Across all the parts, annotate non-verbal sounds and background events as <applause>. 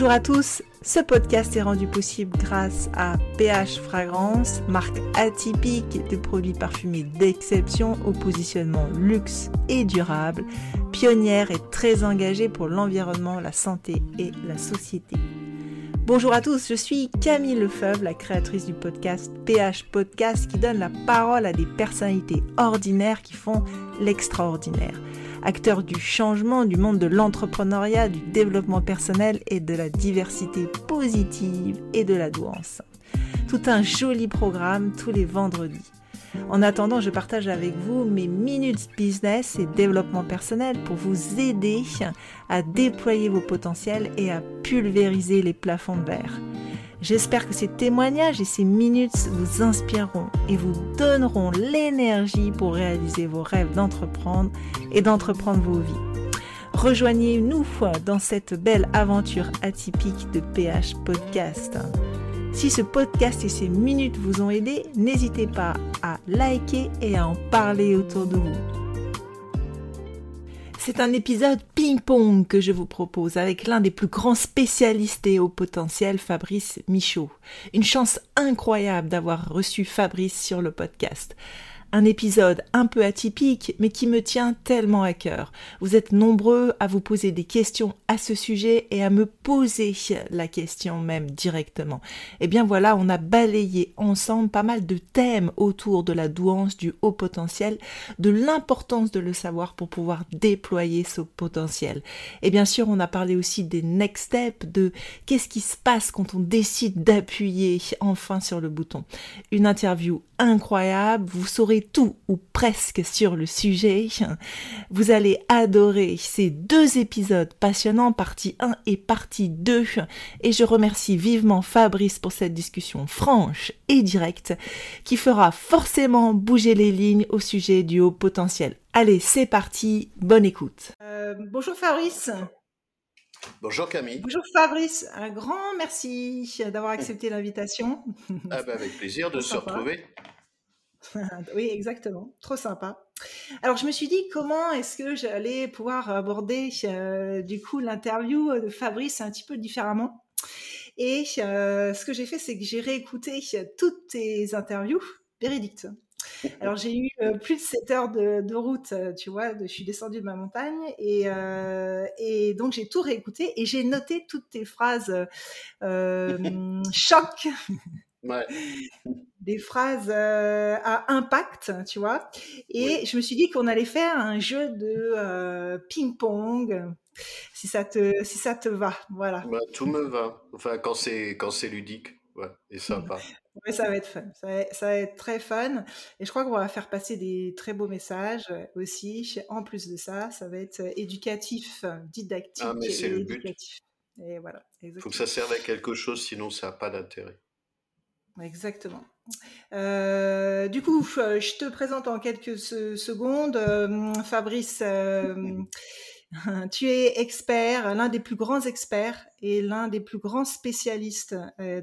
Bonjour à tous, ce podcast est rendu possible grâce à PH Fragrance, marque atypique de produits parfumés d'exception au positionnement luxe et durable, pionnière et très engagée pour l'environnement, la santé et la société. Bonjour à tous, je suis Camille Lefebvre, la créatrice du podcast PH Podcast qui donne la parole à des personnalités ordinaires qui font l'extraordinaire acteur du changement du monde de l'entrepreneuriat, du développement personnel et de la diversité positive et de la douance. Tout un joli programme tous les vendredis. En attendant, je partage avec vous mes minutes business et développement personnel pour vous aider à déployer vos potentiels et à pulvériser les plafonds de verre. J'espère que ces témoignages et ces minutes vous inspireront et vous donneront l'énergie pour réaliser vos rêves d'entreprendre et d'entreprendre vos vies. Rejoignez-nous dans cette belle aventure atypique de PH Podcast. Si ce podcast et ces minutes vous ont aidé, n'hésitez pas à liker et à en parler autour de vous. C'est un épisode ping-pong que je vous propose avec l'un des plus grands spécialistes et au potentiel, Fabrice Michaud. Une chance incroyable d'avoir reçu Fabrice sur le podcast. Un épisode un peu atypique, mais qui me tient tellement à cœur. Vous êtes nombreux à vous poser des questions à ce sujet et à me poser la question même directement. Et eh bien voilà, on a balayé ensemble pas mal de thèmes autour de la douance, du haut potentiel, de l'importance de le savoir pour pouvoir déployer ce potentiel. Et bien sûr, on a parlé aussi des next steps, de qu'est-ce qui se passe quand on décide d'appuyer enfin sur le bouton. Une interview incroyable, vous saurez tout ou presque sur le sujet. Vous allez adorer ces deux épisodes passionnants, partie 1 et partie 2. Et je remercie vivement Fabrice pour cette discussion franche et directe qui fera forcément bouger les lignes au sujet du haut potentiel. Allez, c'est parti, bonne écoute. Euh, bonjour Fabrice. Bonjour Camille. Bonjour Fabrice, un grand merci d'avoir accepté <laughs> l'invitation. Ah ben avec plaisir de se retrouver. <laughs> oui, exactement. Trop sympa. Alors, je me suis dit comment est-ce que j'allais pouvoir aborder euh, du coup l'interview de Fabrice un petit peu différemment? Et euh, ce que j'ai fait, c'est que j'ai réécouté toutes tes interviews, Bérédicte. Alors j'ai eu euh, plus de 7 heures de, route, tu vois, je suis descendue de ma montagne et, et donc j'ai tout réécouté et j'ai noté toutes tes phrases <laughs> choc des phrases euh, à impact, tu vois. Et je me suis dit qu'on allait faire un jeu de euh, ping-pong, si ça te si ça te va, voilà. Bah, tout me va. Enfin, quand c'est quand c'est ludique, ouais, et sympa. Ouais, ça va être fun. Ça va, être très fun. Et je crois qu'on va faire passer des très beaux messages aussi. En plus de ça, ça va être éducatif, didactique. Ah, mais c'est le but. Et voilà. Il faut que ça serve à quelque chose, sinon ça n'a pas d'intérêt. Exactement. Euh, du coup, je te présente en quelques secondes. Euh, Fabrice, euh, <laughs> <laughs> tu es expert, l'un des plus grands experts et l'un des plus grands spécialistes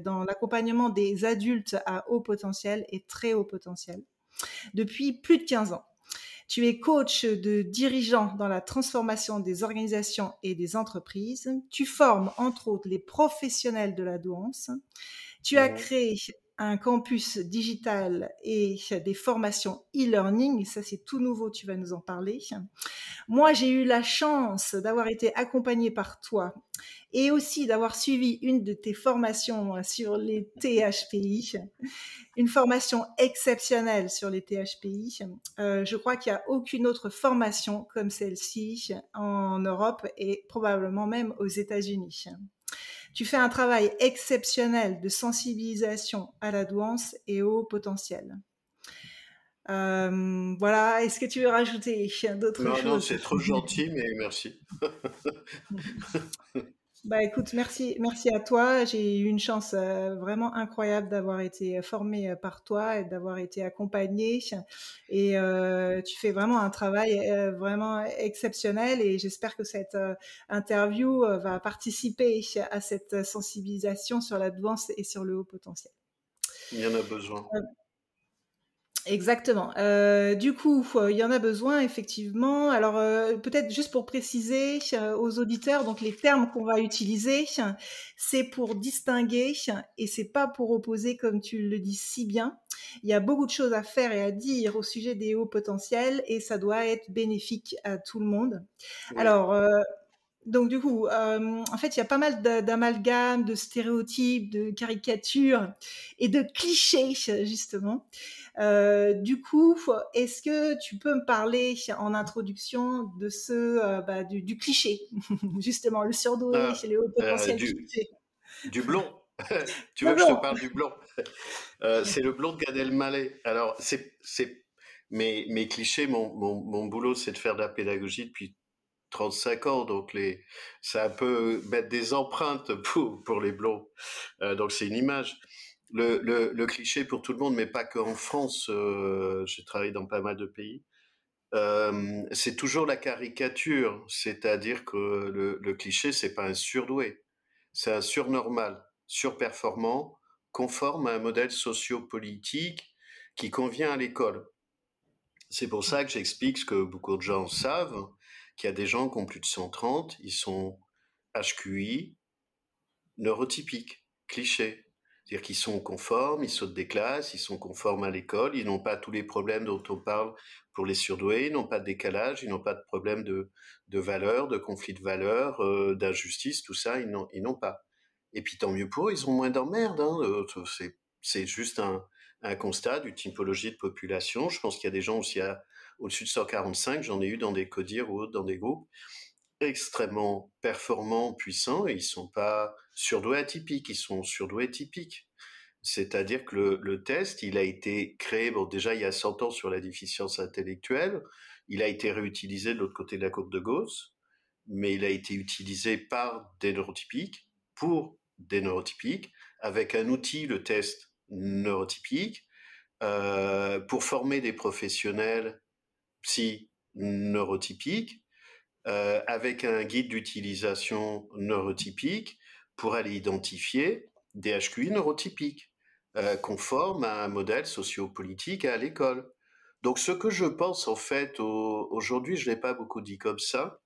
dans l'accompagnement des adultes à haut potentiel et très haut potentiel depuis plus de 15 ans. Tu es coach de dirigeants dans la transformation des organisations et des entreprises. Tu formes entre autres les professionnels de la douance. Tu as créé un campus digital et des formations e-learning. Ça, c'est tout nouveau, tu vas nous en parler. Moi, j'ai eu la chance d'avoir été accompagnée par toi et aussi d'avoir suivi une de tes formations sur les THPI, une formation exceptionnelle sur les THPI. Euh, je crois qu'il n'y a aucune autre formation comme celle-ci en Europe et probablement même aux États-Unis. Tu fais un travail exceptionnel de sensibilisation à la douance et au potentiel. Euh, voilà, est-ce que tu veux rajouter <laughs> d'autres choses Non, non, c'est trop gentil, mais merci. <laughs> Bah écoute, merci, merci à toi. J'ai eu une chance euh, vraiment incroyable d'avoir été formée euh, par toi et d'avoir été accompagnée. Et euh, tu fais vraiment un travail vraiment exceptionnel. Et j'espère que cette interview va participer à cette sensibilisation sur l'advance et sur le haut potentiel. Il y en a besoin. Exactement. Euh, du coup, il y en a besoin effectivement. Alors euh, peut-être juste pour préciser euh, aux auditeurs, donc les termes qu'on va utiliser, c'est pour distinguer et c'est pas pour opposer comme tu le dis si bien. Il y a beaucoup de choses à faire et à dire au sujet des hauts potentiels et ça doit être bénéfique à tout le monde. Alors donc du coup, en fait, il y a pas mal d'amalgames, de stéréotypes, de caricatures et de clichés justement. Euh, du coup, est-ce que tu peux me parler en introduction de ce euh, bah, du, cliché, <laughs> justement, le surdoué ah, chez les hauts potentiels du, du, blond. <laughs> tu veux que je te parle du blond? <laughs> C'est le blond de Gad Elmaleh. Alors, c'est, c'est mes, mes clichés, mon, mon, mon boulot, c'est de faire de la pédagogie depuis 35 ans, donc les, ça peut mettre des empreintes <laughs> pour, pour les blonds. Euh, donc c'est une image le, le, cliché pour tout le monde, mais pas qu'en France. Euh, J'ai travaillé dans pas mal de pays. Euh, c'est toujours la caricature, c'est-à-dire que le, le cliché, c'est pas un surdoué, c'est un surnormal, surperformant, conforme à un modèle sociopolitique qui convient à l'école. C'est pour ça que j'explique ce que beaucoup de gens savent, qu'il y a des gens qui ont plus de 130, ils sont HQI, neurotypiques, clichés. C'est-à-dire qu'ils sont conformes, ils sautent des classes, ils sont conformes à l'école, ils n'ont pas tous les problèmes dont on parle pour les surdoués, ils n'ont pas de décalage, ils n'ont pas de problème de, de valeur, de conflit de valeur, euh, d'injustice, tout ça, ils n'ont, pas. Et puis tant mieux pour eux, ils ont moins d'emmerdes. Hein, euh, c'est, c'est juste un, un constat d'une typologie de population. Je pense qu'il y a des gens aussi à, au-dessus de 145, j'en ai eu dans des codires ou autres, dans des groupes extrêmement performants, puissants, et ils sont pas surdoués atypiques, ils sont surdoués typiques. C'est-à-dire que le, test, il a été créé, bon, déjà il y a 100 ans sur la déficience intellectuelle, il a été réutilisé de l'autre côté de la courbe de Gauss, mais il a été utilisé par des neurotypiques, pour des neurotypiques, avec un outil, le test neurotypique, euh, pour former des professionnels psy neurotypiques, euh, avec un guide d'utilisation neurotypique pour aller identifier des HQI neurotypiques, euh, conformes à un modèle sociopolitique à l'école. Donc ce que je pense en fait aujourd'hui, je l'ai pas beaucoup dit comme ça,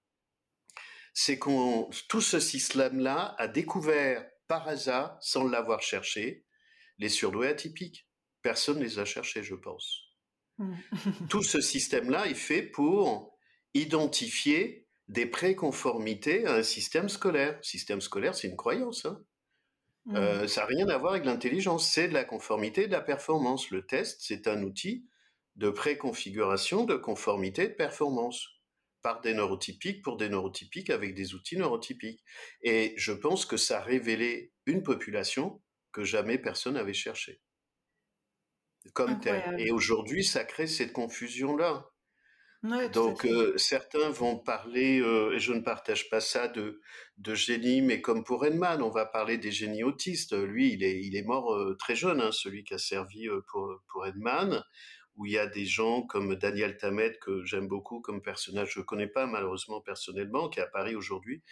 c'est qu'on tout ce système-là a découvert par hasard, sans l'avoir cherché, les surdoués atypiques. Personne ne les a cherchés, je pense. Mmh. tout ce système-là est fait pour identifier des préconformités à un système scolaire. Système scolaire, c'est une croyance. Hein. Mmh. Euh, ça n'a rien à voir avec l'intelligence, c'est de la conformité, de la performance. Le test, c'est un outil de préconfiguration de conformité de performance par des neurotypiques pour des neurotypiques avec des outils neurotypiques. Et je pense que ça a révélé une population que jamais personne n'avait cherchée. Comme telle. Et aujourd'hui, ça crée cette confusion-là. Donc euh, certains vont parler, euh, et je ne partage pas ça, de, de génie, mais comme pour Edman, on va parler des génies autistes. Lui, il est, il est mort euh, très jeune, hein, celui qui a servi pour, pour Edman, où il y a des gens comme Daniel Tammet, que j'aime beaucoup comme personnage, je ne connais pas malheureusement personnellement, qui est à Paris aujourd'hui,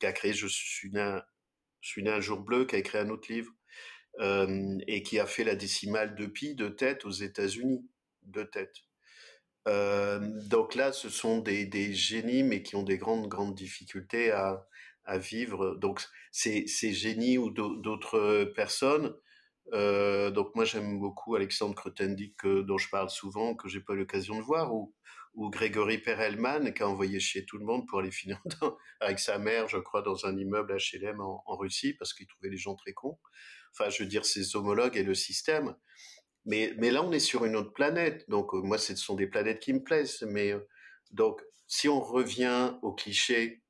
qui a créé Je suis né, je suis né un jour bleu, qui a écrit un autre livre, et qui a fait la décimale de pi de tête aux États-Unis, de tête. Donc là, ce sont des, des, génies, mais qui ont des grandes, grandes difficultés à, à vivre. Donc ces, ces génies ou d'autres personnes. Euh, donc moi, j'aime beaucoup Alexandre Kretendik, dont je parle souvent, que j'ai pas l'occasion de voir, ou, ou Grégory Perelman, qui a envoyé chier tout le monde pour aller finir <laughs> avec sa mère, je crois, dans un immeuble HLM en, en Russie, parce qu'il trouvait les gens très cons. Enfin, je veux dire, ses homologues et le système. Mais, mais là, on est sur une autre planète. Donc, euh, moi, ce sont des planètes qui me plaisent. Mais euh, donc, si on revient au cliché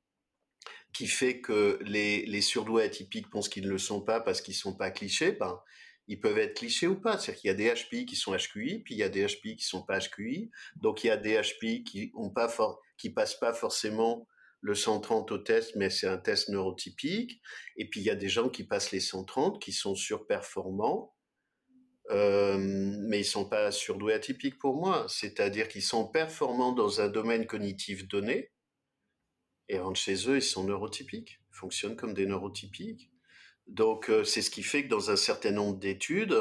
qui fait que les, surdoués atypiques pensent qu'ils ne le sont pas parce qu'ils sont pas clichés, ben, ils peuvent être clichés ou pas. C'est-à-dire qu'il y a des HPI qui sont HQI, puis il y a des HPI qui sont pas HQI. Donc, il y a des HPI qui ont pas qui passent pas forcément le 130 au test, mais c'est un test neurotypique. Et puis, il y a des gens qui passent les 130, qui sont surperformants euh, mais ils sont pas surdoués atypiques pour moi. C'est-à-dire qu'ils sont performants dans un domaine cognitif donné et rentrent chez eux, ils sont neurotypiques, ils fonctionnent comme des neurotypiques. Donc euh, c'est ce qui fait que dans un certain nombre d'études,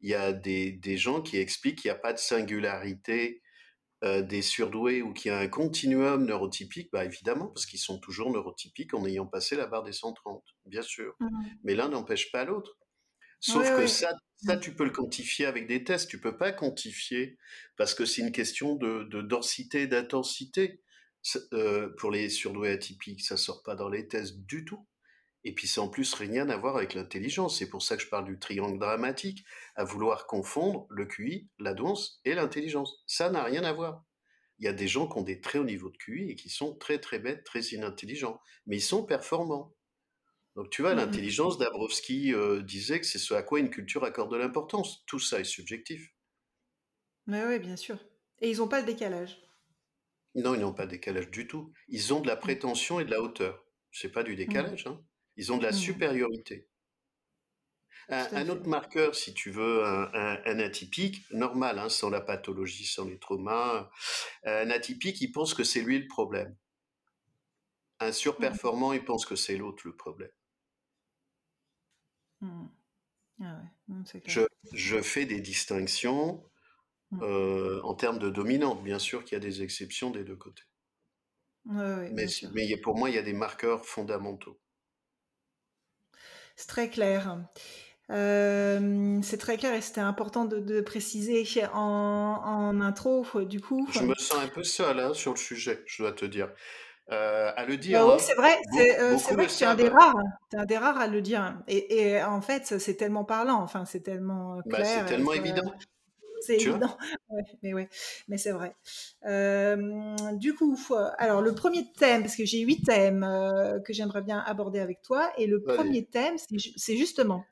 il y a des, des gens qui expliquent qu'il n'y a pas de singularité euh, des surdoués ou qu'il y a un continuum neurotypique, bah évidemment, parce qu'ils sont toujours neurotypiques en ayant passé la barre des 130, bien sûr. Mmh. Mais l'un n'empêche pas l'autre. Sauf que ça, ça, mmh. tu peux le quantifier avec des tests. Tu peux pas quantifier parce que c'est une question de, de densité, d'intensité. Euh, pour les surdoués atypiques, ça sort pas dans les tests du tout. Et puis c'est en plus rien à voir avec l'intelligence. C'est pour ça que je parle du triangle dramatique, à vouloir confondre le QI, la douance et l'intelligence. Ça n'a rien à voir. Il y a des gens qui ont des très hauts niveaux de QI et qui sont très très bêtes, très inintelligents, mais ils sont performants. Donc tu vois, mmh l'intelligence, Dabrowski euh, disait que c'est ce à quoi une culture accorde de l'importance. Tout ça est subjectif. Mais oui, bien sûr. Et ils n'ont pas le décalage. Non, ils n'ont pas de décalage du tout. Ils ont de la mmh. prétention et de la hauteur. C'est pas du mmh. décalage. Hein. Ils ont de la mmh. supériorité. Un, autre marqueur, si tu veux, un, atypique, normal, hein, sans la pathologie, sans les traumas, un atypique, il pense que c'est lui le problème. Un surperformant, il pense que c'est l'autre le problème. Mmh. Ah je, je, fais des distinctions mmh. euh, en termes de dominante. Bien sûr qu'il y a des exceptions des deux côtés. mais, mais pour moi, il y a des marqueurs fondamentaux. C'est très clair. Euh, c'est très clair et c'était important de, préciser en, intro, du coup. Je me sens un peu seul hein, sur le sujet, je dois te dire. Euh, à le dire. Bah oui, hein. c'est vrai, euh, c'est vrai que tu es un des rares, es un des rares à le dire. Et, en fait, c'est tellement parlant, enfin, c'est tellement bah, clair. c'est tellement évident. C'est évident, <laughs> mais ouais, mais c'est vrai. du coup, alors le premier thème, parce que j'ai huit thèmes que j'aimerais bien aborder avec toi, et le premier thème, c'est justement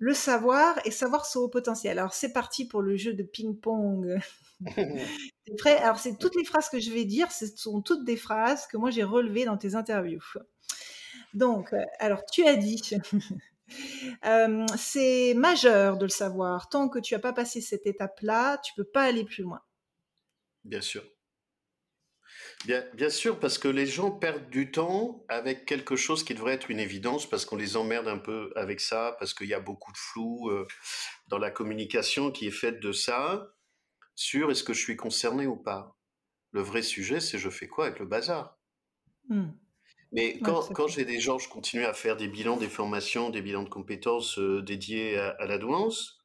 le savoir et savoir son haut potentiel. Alors c'est parti pour le jeu de ping-pong. <laughs> prêt? Alors c'est toutes les phrases que je vais dire, ce sont toutes des phrases que moi j'ai relevées dans tes interviews. Donc, alors tu as dit c'est majeur de le savoir. Tant que tu n'as pas passé cette étape-là, tu peux pas aller plus loin. Bien sûr. Bien, bien, sûr, parce que les gens perdent du temps avec quelque chose qui devrait être une évidence, parce qu'on les emmerde un peu avec ça, parce qu'il y a beaucoup de flou dans la communication qui est faite de ça, sur est-ce que je suis concerné ou pas. Le vrai sujet, c'est je fais quoi avec le bazar? Mmh. Mais quand, j'ai des gens, je continue à faire des bilans, des formations, des bilans de compétences euh, dédiés à, la douance.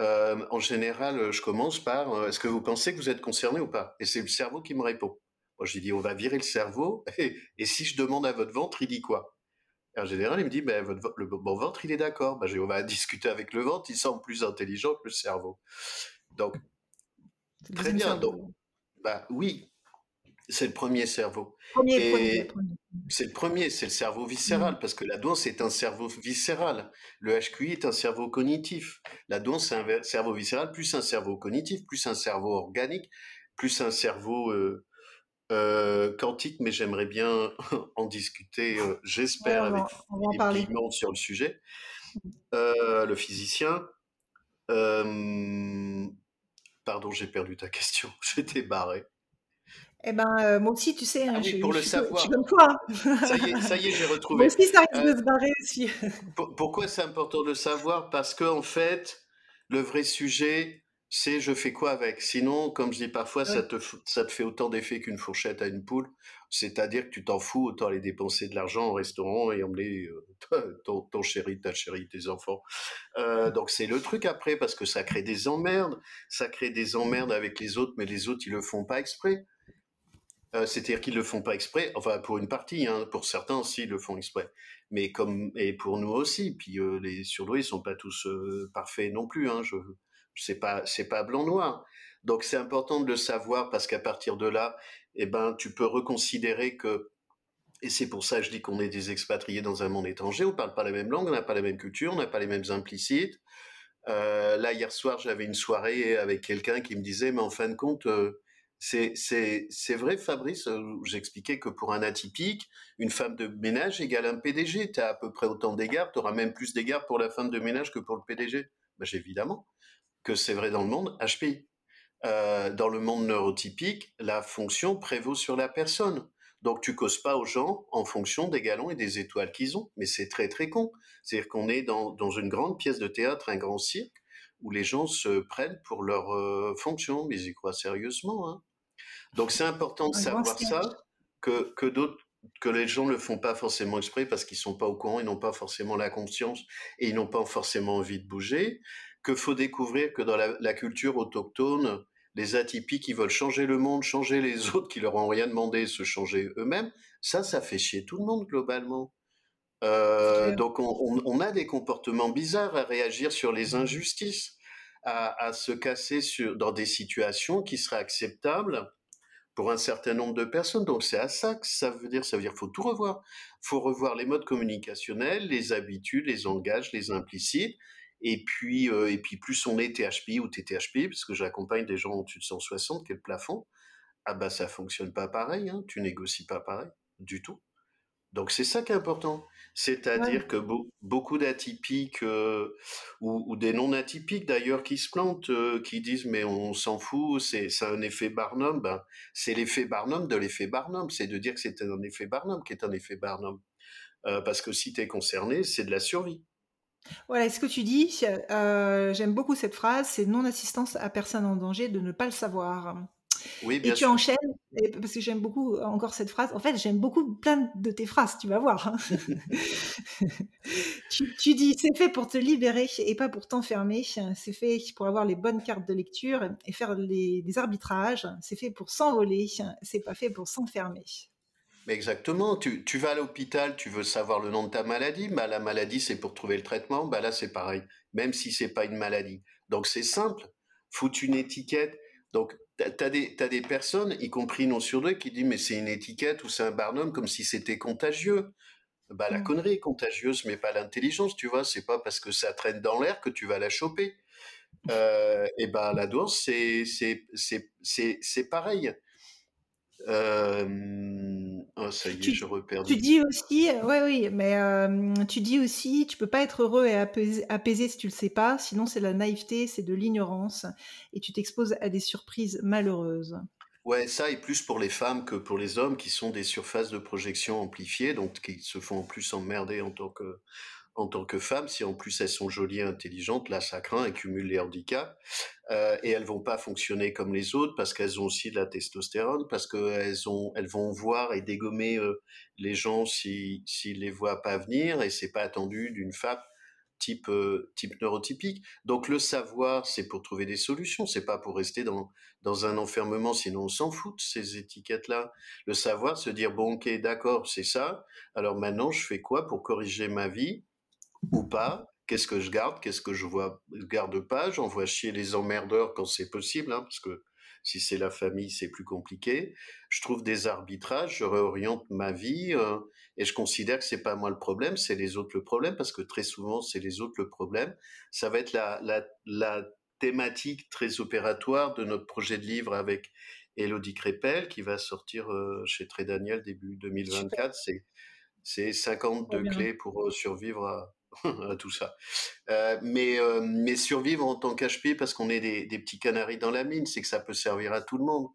Euh, en général, je commence par euh, est-ce que vous pensez que vous êtes concerné ou pas? Et c'est le cerveau qui me répond. Moi, je dis on va virer le cerveau. <laughs> Et, si je demande à votre ventre, il dit quoi? En général, il me dit ben, votre, le bon ventre, il est d'accord. Ben, on va <laughs> discuter avec le ventre, il semble plus intelligent que le cerveau. Donc, très bien. Donc, bah, oui, c'est le premier cerveau. C'est le premier, c'est le cerveau viscéral, mmh. parce que la douance est un cerveau viscéral. Le HQI est un cerveau cognitif. La douance, c'est un cerveau viscéral, plus un cerveau cognitif, plus un cerveau organique, plus un cerveau euh, euh, quantique, mais j'aimerais bien <laughs> en discuter, euh, j'espère, avec les sur le sujet. Mmh. le physicien. pardon, j'ai perdu ta question, <laughs> j'étais barré. Eh ben, euh, moi aussi, tu sais, hein, ah pour le savoir. Je, toi. ça y est, ça y est, j'ai <laughs> retrouvé. Moi aussi, ça risque de euh, se barrer aussi. <laughs> pourquoi c'est important de le savoir? Parce que en fait, le vrai sujet, c'est je fais quoi avec? Sinon, comme je dis parfois, ça, te, ça te fait autant d'effet qu'une fourchette à une poule. C'est-à-dire que tu t'en fous, autant aller dépenser de l'argent au restaurant et emmener euh, <laughs> ton, ton, chéri, ta chérie, tes enfants. Euh, donc c'est le truc après, parce que ça crée des emmerdes. Ça crée des emmerdes avec les autres, mais les autres, ils le font pas exprès. Euh, c'est-à-dire qu'ils le font pas exprès, enfin pour une partie, hein, pour certains aussi ils le font exprès, mais comme et pour nous aussi. Puis euh, les surdoués sont pas tous euh, parfaits non plus. Hein, je c'est pas c'est pas blanc noir. Donc c'est important de le savoir parce qu'à partir de là, eh ben tu peux reconsidérer que et c'est pour ça que je dis qu'on est des expatriés dans un monde étranger. On parle pas la même langue, on n'a pas la même culture, on n'a pas les mêmes implicites. là hier soir j'avais une soirée avec quelqu'un qui me disait mais en fin de compte c'est vrai, Fabrice, euh, j'expliquais que pour un atypique, une femme de ménage égale un PDG. Tu as à peu près autant d'égards, tu auras même plus d'égards pour la femme de ménage que pour le PDG. Ben, évidemment que c'est vrai dans le monde HPI. Euh, dans le monde neurotypique, la fonction prévaut sur la personne. Donc tu causes pas aux gens en fonction des galons et des étoiles qu'ils ont. Mais c'est très très con. C'est-à-dire qu'on est dans, dans une grande pièce de théâtre, un grand cirque, où les gens se prennent pour leur euh, fonction, mais ils y croient sérieusement. Hein. Donc c'est important de savoir ça, que, que d'autres que les gens ne le font pas forcément exprès parce qu'ils sont pas au courant, ils n'ont pas forcément la conscience et ils n'ont pas forcément envie de bouger, que faut découvrir que dans la, culture autochtone, les atypiques qui veulent changer le monde, changer les <laughs> autres qui leur ont rien demandé, se changer eux-mêmes, ça, ça fait chier tout le monde globalement. Euh, donc on, a des comportements bizarres à réagir sur les injustices, à, se casser sur, dans des situations qui seraient acceptables pour un certain nombre de personnes. Donc c'est à ça que ça veut dire. Ça veut dire faut tout revoir. Faut revoir les modes communicationnels, les habitudes, les engages, les implicites. Et puis, euh, et puis plus on est THP ou TTHP, parce que j'accompagne des gens au-dessus de 160, qui plafond, ah bah ça fonctionne pas pareil, hein, tu négocies pas pareil du tout. Donc c'est ça qui est important. C'est-à-dire que beaucoup d'atypiques euh, ou, des non-atypiques d'ailleurs qui se plantent, euh, qui disent mais on s'en fout, c'est un effet Barnum. Ben, c'est l'effet Barnum de l'effet Barnum. C'est de dire que c'est un effet Barnum qui est un effet Barnum. Euh, parce que si tu es concerné, c'est de la survie. Voilà, ce que tu dis, j'aime beaucoup cette phrase, c'est non-assistance à personne en danger de ne pas le savoir. Oui, bien et tu enchaînes, parce que j'aime beaucoup encore cette phrase. En fait, j'aime beaucoup plein de tes phrases, tu vas voir. Hein. <laughs> tu, dis, c'est fait pour te libérer et pas pour t'enfermer. C'est fait pour avoir les bonnes cartes de lecture et faire des arbitrages. C'est fait pour s'envoler. C'est pas fait pour s'enfermer. Exactement. Tu, tu vas à l'hôpital, tu veux savoir le nom de ta maladie. Bah, la maladie, c'est pour trouver le traitement. Bah, là, c'est pareil. Même si c'est pas une maladie. Donc, c'est simple. Foutre une étiquette. Donc, tu as, des personnes, y compris non sur deux, qui disent mais c'est une étiquette ou c'est un barnum comme si c'était contagieux. Bah, la mmh. connerie est contagieuse, mais pas l'intelligence, tu vois. C'est pas parce que ça traîne dans l'air que tu vas la choper. Euh, et ben la dose, c'est c'est pareil. Euh, oh, ça y est, tu, je repère. Tu dis aussi, oui, oui, mais euh, tu dis aussi, tu peux pas être heureux et apaisé, si tu le sais pas, sinon c'est la naïveté, c'est de l'ignorance, et tu t'exposes à des surprises malheureuses. Ouais, ça est plus pour les femmes que pour les hommes qui sont des surfaces de projection amplifiées, donc qui se font en plus emmerder en tant que en tant que femmes, si en plus elles sont jolies et intelligentes, là ça craint, elles cumulent les handicaps, euh, et elles vont pas fonctionner comme les autres parce qu'elles ont aussi de la testostérone, parce qu'elles elles vont voir et dégommer euh, les gens s'ils si, les voient pas venir, et c'est pas attendu d'une femme type euh, type neurotypique. Donc le savoir, c'est pour trouver des solutions, c'est pas pour rester dans dans un enfermement, sinon on s'en fout de ces étiquettes-là. Le savoir, se dire bon ok d'accord c'est ça, alors maintenant je fais quoi pour corriger ma vie ou pas Qu'est-ce que je garde Qu'est-ce que je vois garde pas J'envoie chier les emmerdeurs quand c'est possible, hein, parce que si c'est la famille, c'est plus compliqué. Je trouve des arbitrages, je réoriente ma vie euh, et je considère que c'est pas moi le problème, c'est les autres le problème, parce que très souvent c'est les autres le problème. Ça va être la, la, la thématique très opératoire de notre projet de livre avec Elodie Crépel qui va sortir euh, chez Très Daniel début 2024. C'est c'est 52 clés pour euh, survivre à, <laughs> tout ça. Euh, mais, euh, mais survivre en tant qu'HP, parce qu'on est des, petits canaris dans la mine, c'est que ça peut servir à tout le monde.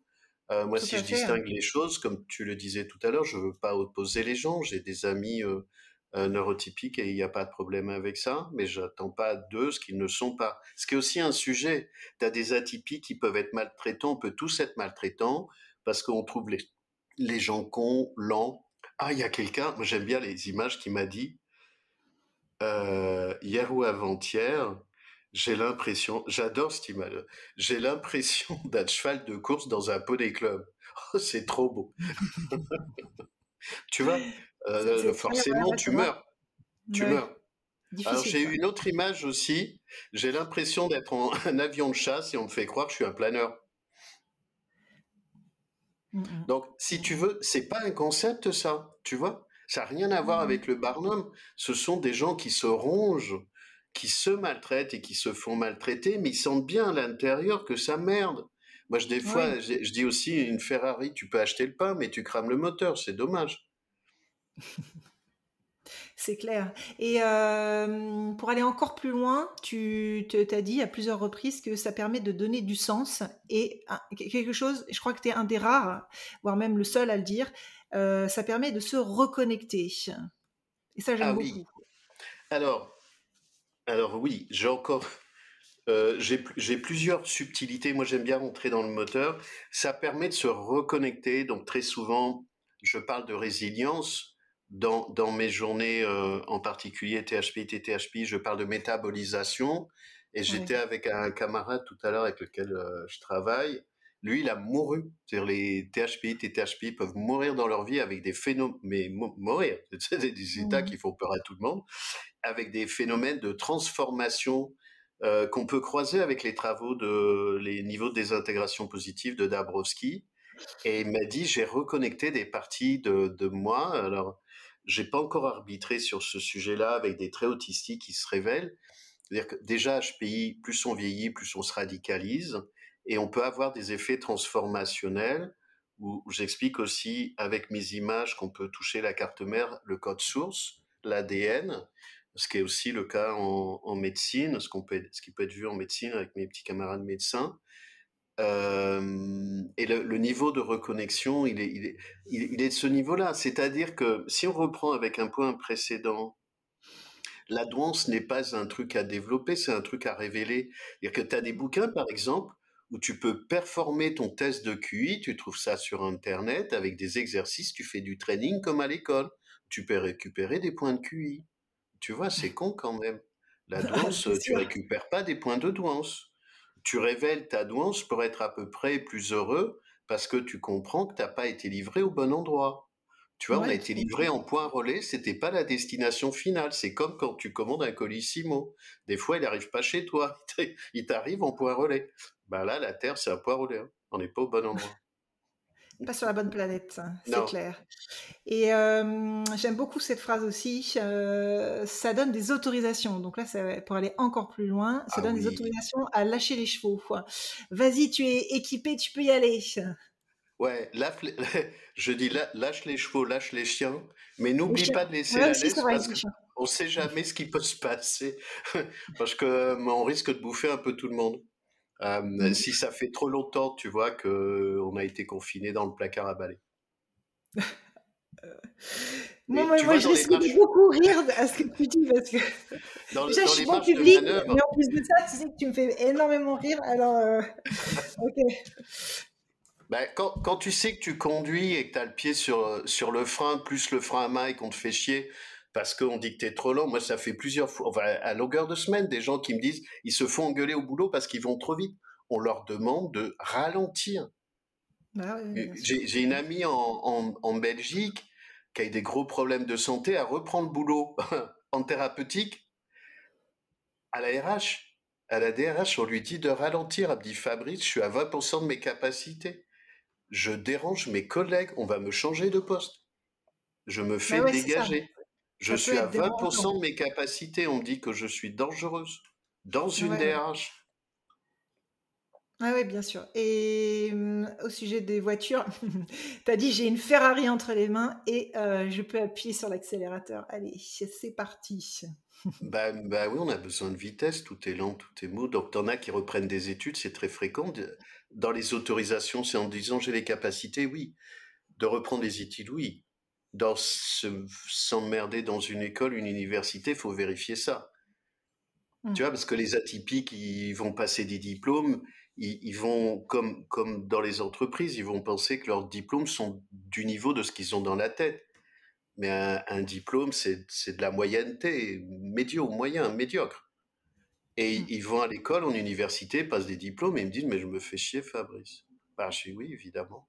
Euh, moi, si je distingue les choses, comme tu le disais tout à l'heure, je veux pas opposer les gens. J'ai des amis neurotypiques et il n'y a pas de problème avec ça, mais j'attends pas d'eux ce qu'ils ne sont pas. Ce qui est aussi un sujet. Tu as des atypiques qui peuvent être maltraitants, on peut tous être maltraitants, parce qu'on trouve les, les gens cons, lents. Ah, il y a quelqu'un, j'aime bien les images qui m'a dit, euh, hier ou avant-hier, j'ai l'impression, j'adore cette image, j'ai l'impression <laughs> d'un cheval de course dans un poney club. Oh, c'est trop beau. tu vois, euh, forcément, tu meurs. Tu meurs. Alors j'ai eu une autre image aussi. J'ai l'impression d'être en <laughs> un avion de chasse et on me fait croire que je suis un planeur. Mmh. Donc, si tu veux, c'est pas un concept ça, tu vois? Ça n'a rien à voir mmh. avec le Barnum. Ce sont des gens qui se rongent, qui se maltraitent et qui se font maltraiter, mais ils sentent bien à l'intérieur que ça merde. Moi, je, des fois, je, dis aussi, une Ferrari, tu peux acheter le pain, mais tu crames le moteur, c'est dommage. <laughs> C'est clair. Et euh, pour aller encore plus loin, tu t'as dit à plusieurs reprises que ça permet de donner du sens et quelque chose, je crois que tu es un des rares, voire même le seul à le dire, euh, ça permet de se reconnecter. Et ça, j'aime ah, beaucoup. Alors, alors oui, j'ai encore, euh, j'ai plusieurs subtilités. Moi, j'aime bien rentrer dans le moteur. Ça permet de se reconnecter. Donc, très souvent, je parle de résilience dans, dans mes journées, euh, en particulier THP, TTHP. Je parle de métabolisation. Et j'étais avec un camarade tout à l'heure avec lequel euh, je travaille. Lui, il a mouru. C'est-à-dire les THP, TTHP peuvent mourir dans leur vie avec des phénomènes, mais mourir, <laughs> c'est des états mmh. qui font peur à tout le monde, avec des phénomènes de transformation euh, qu'on peut croiser avec les travaux de les niveaux de désintégration positive de Dabrowski. Et il m'a dit, j'ai reconnecté des parties de, de moi. Alors, j'ai pas encore arbitré sur ce sujet-là avec des traits autistiques qui se révèlent. C'est-à-dire que déjà, HPI, plus on vieillit, plus on se radicalise. Et on peut avoir des effets transformationnels où j'explique aussi avec mes images qu'on peut toucher la carte mère, le code source, l'ADN, ce qui est aussi le cas en, médecine, ce, peut, qui peut être vu en médecine avec mes petits camarades médecins. Euh, et le, niveau de reconnexion, il est, il est, il est de ce niveau-là. C'est-à-dire que si on reprend avec un point précédent, la douance n'est pas un truc à développer, c'est un truc à révéler. C'est-à-dire que tu as des bouquins, par exemple, où tu peux performer ton test de QI, tu trouves ça sur Internet, avec des exercices, tu fais du training comme à l'école. Tu peux récupérer des points de QI. Tu vois, c'est con quand même. La douance, tu récupères pas des points de douance. Tu révèles ta douance pour être à peu près plus heureux parce que tu comprends que tu n'as pas été livré au bon endroit. Tu vois, on a été livré en point relais, c'était pas la destination finale. C'est comme quand tu commandes un colissimo. Des fois, il n'arrive pas chez toi, <laughs> il t'arrive en point relais. Ben là, la Terre, c'est un point relais. Hein. On n'est pas au bon endroit pas sur la bonne planète, c'est clair. Et j'aime beaucoup cette phrase aussi. ça donne des autorisations. Donc là, ça, pour aller encore plus loin, ça ah donne des autorisations à lâcher les chevaux. Vas-y, tu es équipé, tu peux y aller. Ouais, <laughs> je dis lâche les chevaux, lâche les chiens, mais n'oublie pas de laisser la laisse parce qu'on ne sait jamais ce qui peut se passer. <laughs> parce qu'on risque de bouffer un peu tout le monde. Mmh. Si ça fait trop longtemps, tu vois, qu'on a été confiné dans le placard à balai. <laughs> moi, je risque beaucoup rire à ce que tu dis parce que dans, déjà, je suis bon public, mais en plus de ça, tu sais que tu me fais énormément rire. Alors, euh, ok. Ben, quand, quand, tu sais que tu conduis et que tu as le pied sur, sur le frein, plus le frein à main et qu'on te fait chier, parce qu'on dit que t'es trop lent. Moi, ça fait plusieurs fois, enfin, à longueur de semaine, des gens qui me disent, ils se font engueuler au boulot parce qu'ils vont trop vite. On leur demande de ralentir. Bah j'ai une amie en, Belgique qui a eu des gros problèmes de santé, elle reprend le boulot <laughs> en thérapeutique à la RH. À la DRH, on lui dit de ralentir. Elle me dit Fabrice, je suis à 20% de mes capacités. Je dérange mes collègues, on va me changer de poste. Je me bah fais dégager. Je suis à 20% de mes capacités. On me dit que je suis dangereuse dans une DRH. Ah oui, bien sûr. Et mmh, au sujet des voitures, <laughs> tu as dit j'ai une Ferrari entre les mains et euh, je peux appuyer sur l'accélérateur. Allez, c'est parti. Bah, bah, oui, on a besoin de vitesse, tout est lent, tout est mou. Donc tu en as qui reprennent des études, c'est très fréquent. Dans les autorisations, c'est en disant j'ai les capacités, oui. De reprendre des études, oui dans s'emmerder dans une école, une université, faut vérifier ça. Tu mmh. vois, parce que les atypiques, ils vont passer des diplômes, ils, vont, comme, comme dans les entreprises, ils vont penser que leurs diplômes sont du niveau de ce qu'ils ont dans la tête. Mais un, diplôme, c'est de la moyenneté, médio, moyen, médiocre. Et mmh. ils vont à l'école, en université, passent des diplômes et ils me disent, mais je me fais chier, Fabrice. Bah, je dis oui, évidemment.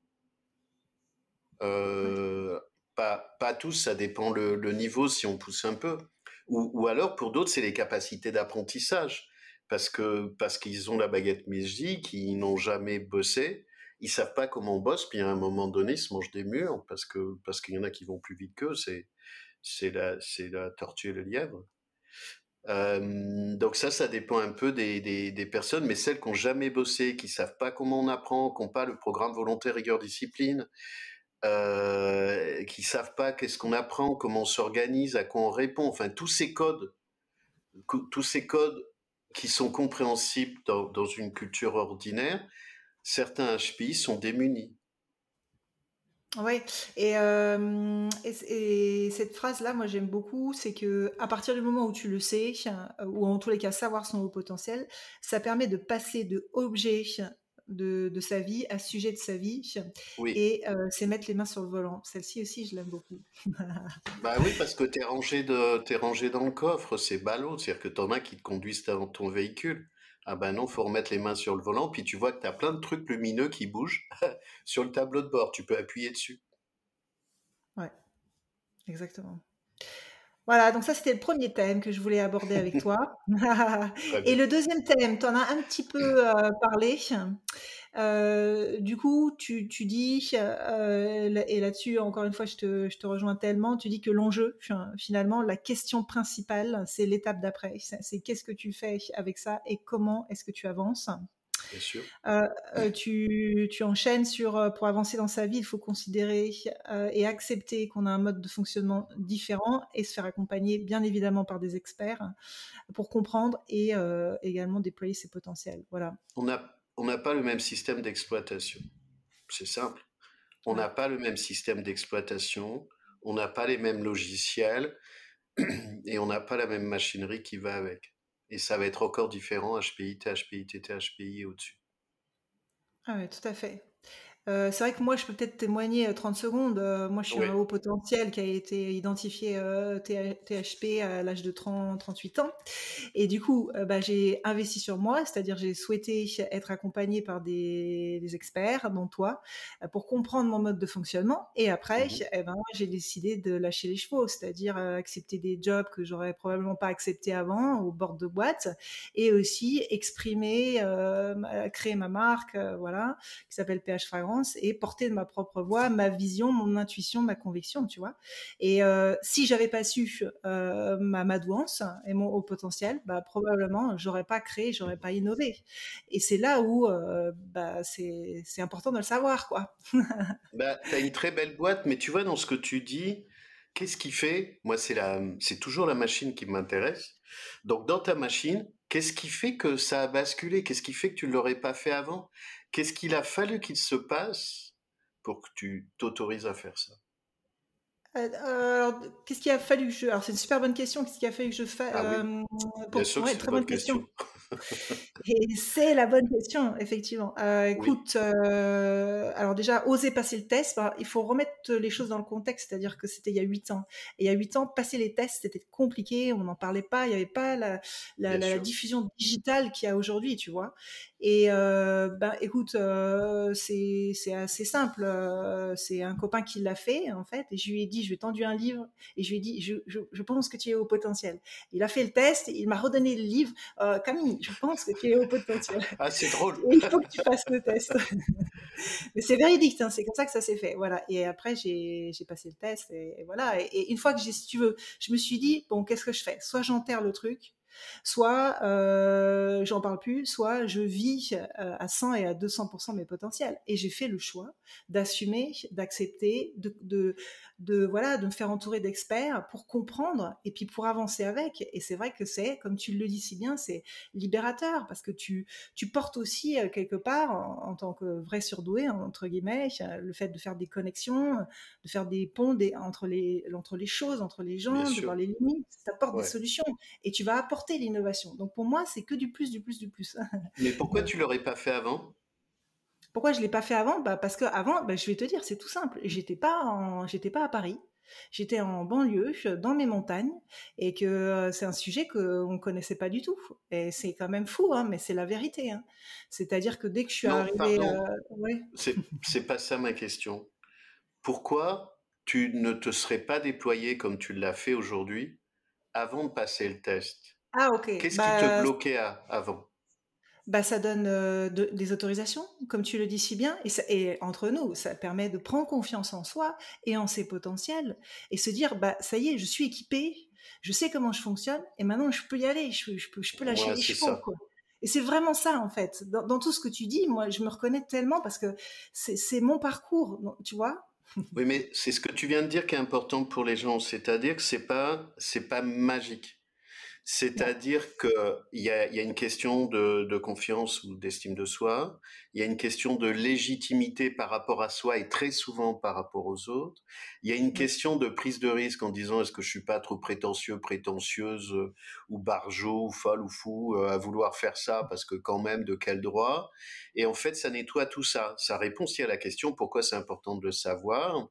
Euh, pas, pas tous, ça dépend le, niveau si on pousse un peu. Ou, ou alors, pour d'autres, c'est les capacités d'apprentissage. Parce que parce qu'ils ont la baguette magique, ils n'ont jamais bossé, ils savent pas comment on bosse, puis à un moment donné, ils se mangent des murs parce que parce qu'il y en a qui vont plus vite qu'eux. C'est c'est la c'est la tortue et le lièvre. Donc ça, ça dépend un peu des, des, personnes, mais celles qui n'ont jamais bossé, qui savent pas comment on apprend, qui n'ont pas le programme volontaire rigueur discipline, euh, qui savent pas qu'est-ce qu'on apprend, comment on s'organise, à quoi on répond. Enfin, tous ces codes, tous ces codes qui sont compréhensibles dans, une culture ordinaire, certains HPI sont démunis. Oui, et, euh, et, cette phrase-là, moi j'aime beaucoup, c'est que à partir du moment où tu le sais, ou en tous les cas savoir son haut potentiel, ça permet de passer de objet de, de sa vie à sujet de sa vie, et euh, c'est mettre les mains sur le volant. Celle-ci aussi, je l'aime beaucoup. <laughs> bah oui, parce que tu es rangé, de, es rangé dans le coffre, c'est ballot, c'est-à-dire que t'en as qui te conduisent dans ton véhicule. Ah ben non, faut remettre les mains sur le volant, puis tu vois que tu as plein de trucs lumineux qui bougent <laughs> sur le tableau de bord. Tu peux appuyer dessus. Ouais, exactement. Voilà, donc ça c'était le premier thème que je voulais aborder avec <laughs> toi. Et le deuxième thème, tu en as un petit peu euh, parlé. Euh, du coup, tu, dis, euh, et là-dessus, encore une fois, je te, je te, rejoins tellement, tu dis que l'enjeu, finalement, la question principale, c'est l'étape d'après. C'est qu'est-ce que tu fais avec ça et comment est-ce que tu avances? Bien sûr. Euh, tu, tu, enchaînes sur, pour avancer dans sa vie, il faut considérer et accepter qu'on a un mode de fonctionnement différent et se faire accompagner, bien évidemment, par des experts pour comprendre et également déployer ses potentiels. Voilà. On n'a on n'a pas le même système d'exploitation. C'est simple. On n'a pas le même système d'exploitation, on n'a pas les mêmes logiciels <clears throat> et on n'a pas la même machinerie qui va avec. Et ça va être encore différent HPI, THPI, TTHPI et au-dessus. Ah oui, tout à fait. Euh, c'est vrai que moi, je peux peut-être témoigner 30 euh, secondes. Euh, moi, je suis un haut potentiel qui a été identifié THP à l'âge de 30, 38 ans. Et du coup, bah, j'ai investi sur moi, c'est-à-dire j'ai souhaité être accompagnée par des, experts, dont toi, pour comprendre mon mode de fonctionnement. Et après, mmh eh ben, j'ai décidé de lâcher les chevaux, c'est-à-dire accepter des jobs que j'aurais probablement pas accepté avant au bord de boîte, et aussi exprimer, créer ma marque, voilà, qui s'appelle PH Fragrance et porter de ma propre voix ma vision, mon intuition, ma conviction, tu vois. Et euh, si j'avais pas su euh, ma, douance et mon haut potentiel, bah, probablement j'aurais pas créé, j'aurais pas innové. Et c'est là où euh, bah, c'est important de le savoir, quoi. <laughs> bah, tu as une très belle boîte, mais tu vois, dans ce que tu dis, qu'est-ce qui fait Moi, c'est la, c'est toujours la machine qui m'intéresse. Donc, dans ta machine, qu'est-ce qui fait que ça a basculé? Qu'est-ce qui fait que tu ne l'aurais pas fait avant? Qu'est-ce qu'il a fallu qu'il se passe pour que tu t'autorises à faire ça? Euh, alors, qu'est-ce qu'il a fallu que je... Alors, c'est une super bonne question. Qu'est-ce qu'il a fallu que je fasse ah oui. euh, c'est très bonne, question. <laughs> Et c'est la bonne question, effectivement. Euh, écoute, euh, alors déjà, oser passer le test, bah, il faut remettre les choses dans le contexte, c'est-à-dire que c'était il y a huit ans. Et il y a huit ans, passer les tests, c'était compliqué, on n'en parlait pas, il n'y avait pas la, la, la diffusion digitale qu'il y a aujourd'hui, tu vois. Et euh, ben, écoute, euh, c'est assez simple. C'est un copain qui l'a fait, en fait, et je lui ai dit, je lui ai tendu un livre, et je lui ai dit, je, je, je pense que tu es au potentiel. Il a fait le test, il m'a redonné le livre. Euh, Camille, je pense que tu es au potentiel. <laughs> Ah, c'est drôle. il faut que tu fasses le test. <laughs> Mais c'est véridique, hein, c'est comme ça que ça s'est fait. Voilà. Et après, j'ai passé le test, et, voilà. Et, et, une fois que j'ai, si tu veux, je me suis dit, bon, qu'est-ce que je fais? Soit j'enterre le truc, Soit euh, j'en parle plus, soit je vis euh, à 100 et à 200% mes potentiels. Et j'ai fait le choix d'assumer, d'accepter, de, de, de, voilà, de me faire entourer d'experts pour comprendre et puis pour avancer avec. Et c'est vrai que c'est, comme tu le dis si bien, c'est libérateur parce que tu, tu portes aussi euh, quelque part, en, tant que vrai surdoué, entre guillemets, le fait de faire des connexions, de faire des ponts des, entre, les, entre les choses, entre les gens, de voir les limites, ça porte des solutions. Et tu vas apporter l'innovation. Donc pour moi, c'est que du plus, du plus, du plus. <laughs> Mais pourquoi tu l'aurais pas fait avant? Pourquoi je l'ai pas fait avant? Bah Parce qu'avant, bah, je vais te dire, c'est tout simple. J'étais pas, en... j'étais pas à Paris. J'étais en banlieue, dans mes montagnes, et que euh, c'est un sujet qu'on ne connaissait pas du tout. Et c'est quand même fou, hein, mais c'est la vérité. Hein. C'est-à-dire que dès que je suis arrivée... Euh... C'est pas ça ma question. Pourquoi tu ne te serais pas déployé comme tu l'as fait aujourd'hui avant de passer le test? Ah ok. Qu'est-ce qui te bah, bloquait avant? Bah, ça donne euh, des autorisations, comme tu le dis si bien, et, et, entre nous, ça permet de prendre confiance en soi et en ses potentiels, et se dire, bah ça y est, je suis équipé, je sais comment je fonctionne, et maintenant je peux y aller, je, je, peux, je peux, lâcher les chevaux. Quoi. Et c'est vraiment ça, en fait. Dans, dans, tout ce que tu dis, moi, je me reconnais tellement parce que c'est mon parcours, tu vois? oui, mais c'est ce que tu viens de dire qui est important pour les gens, c'est-à-dire que c'est pas, c'est pas magique C'est-à-dire qu'il y a, y a une question de, de confiance ou d'estime de soi, il y a une question de légitimité par rapport à soi et très souvent par rapport aux autres, il y a une question de prise de risque en disant est-ce que je suis pas trop prétentieux, prétentieuse euh, ou barjot ou folle ou fou euh, à vouloir faire ça parce que quand même de quel droit? Et en fait, ça nettoie tout ça. Ça répond aussi à la question pourquoi c'est important de le savoir?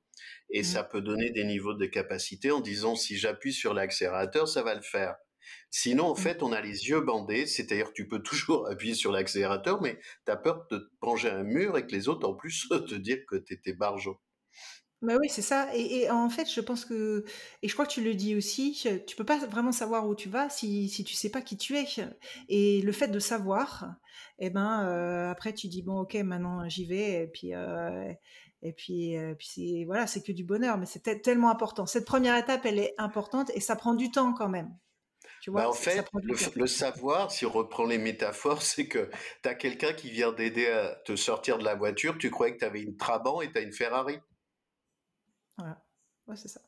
Et mmh. ça peut donner des niveaux de capacité en disant si j'appuie sur l'accélérateur, ça va le faire. Sinon, en mmh. fait, on a les yeux bandés, c'est-à-dire que tu peux toujours <laughs> appuyer sur l'accélérateur, mais tu as peur de te manger un mur et que les autres, en plus, <laughs> te dire que tu étais barjo. Bah oui, c'est ça. Et, en fait, je pense que, et je crois que tu le dis aussi, tu peux pas vraiment savoir où tu vas si, si tu sais pas qui tu es. Et le fait de savoir, eh ben, euh, après tu dis bon, ok, maintenant j'y vais, et puis, euh, et puis, euh, puis c'est voilà, c'est que du bonheur, mais c'est tellement important. Cette première étape, elle est importante et ça prend du temps quand même. Bah, en fait, le, savoir, si on reprend les métaphores, <laughs> c'est que tu as quelqu'un qui vient d'aider à te sortir de la voiture, tu croyais que tu avais une Trabant et tu as une Ferrari. Voilà, ouais, c'est ça.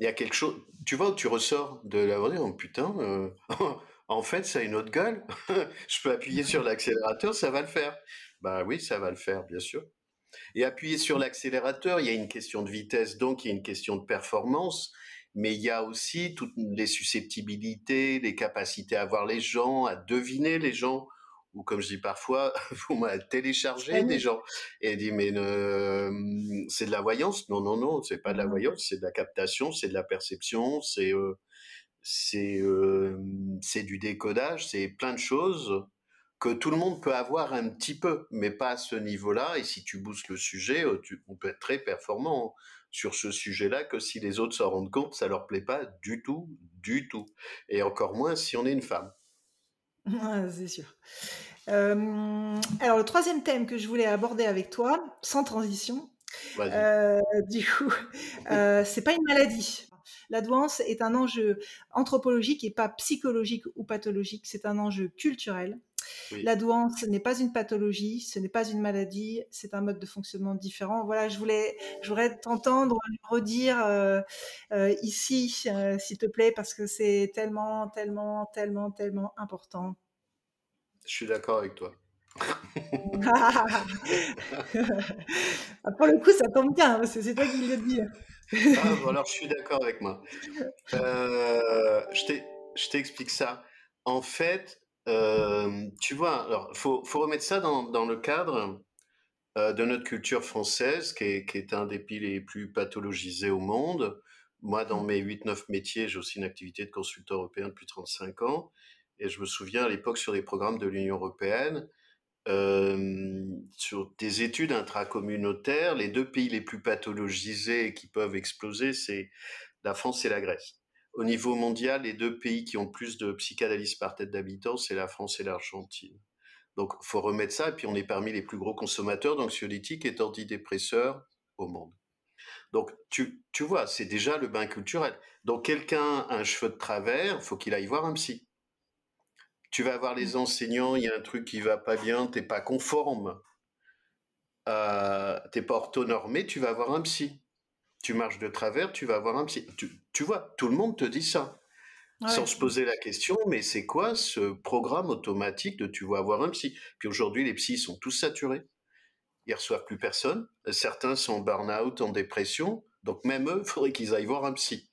Il y a quelque chose, tu vois, tu ressors de la voiture, oh putain, euh, <laughs> en fait, ça a une autre gueule. <laughs> Je peux appuyer sur l'accélérateur, ça va le faire. Bah oui, ça va le faire, bien sûr. Et appuyer sur l'accélérateur, il y a une question de vitesse, donc il y a une question de performance mais il y a aussi toutes les susceptibilités, les capacités à voir les gens, à deviner les gens, ou comme je dis parfois, <laughs> à télécharger des gens. Et dit mais c'est de la voyance Non, non, non, c'est pas de la mmh. voyance, c'est de la captation, c'est de la perception, c'est euh, c'est euh, c'est du décodage, c'est plein de choses que tout le monde peut avoir un petit peu, mais pas à ce niveau-là. Et si tu boostes le sujet, euh, on peut être très performant sur ce sujet-là que si les autres s'en rendent compte, ça leur plaît pas du tout, du tout. Et encore moins si on est une femme. c'est sûr. Euh, alors le troisième thème que je voulais aborder avec toi, sans transition, euh, du coup, euh, c'est pas une maladie. La douance est un enjeu anthropologique et pas psychologique ou pathologique. C'est un enjeu culturel. La douance n'est pas une pathologie, ce n'est pas une maladie, c'est un mode de fonctionnement différent. Voilà, je voulais, je voudrais t'entendre redire euh, euh, ici, euh, s'il te plaît, parce que c'est tellement, tellement, tellement, tellement important. Je suis d'accord avec toi. Ah, pour le coup, ça tombe bien, parce que c'est toi qui le dis. ah, bon, alors, je suis d'accord avec moi. je t'explique ça. En fait, euh, tu vois, alors faut, remettre ça dans, le cadre euh, de notre culture française, qui est, un des pays les plus pathologisés au monde. Moi, dans mes 8-9 métiers, j'ai aussi une activité de consultant européen depuis 35 ans. Et je me souviens à l'époque sur les programmes de l'Union européenne, euh, sur des études intracommunautaires, les deux pays les plus pathologisés qui peuvent exploser, c'est la France et la Grèce. Au niveau mondial, les deux pays qui ont plus de psychanalyse par tête d'habitants, c'est la France et l'Argentine. Donc, faut remettre ça. Et puis, on est parmi les plus gros consommateurs d'anxiolytiques et d'antidépresseurs au monde. Donc, tu, tu vois, c'est déjà le bain culturel. Donc, quelqu'un a un cheveu de travers, faut qu'il aille voir un psy. Tu vas voir les enseignants, il y a un truc qui va pas bien, t'es pas conforme, euh, t'es pas orthonormé, tu vas voir un psy tu marches de travers, tu vas avoir un psy. Tu, vois, tout le monde te dit ça. Sans se poser la question, mais c'est quoi ce programme automatique de tu vas avoir un psy? Puis aujourd'hui, les psys sont tous saturés. Ils reçoivent plus personne. Certains sont en burn-out, en dépression. Donc même eux, <laughs> il faudrait qu'ils aillent voir un psy.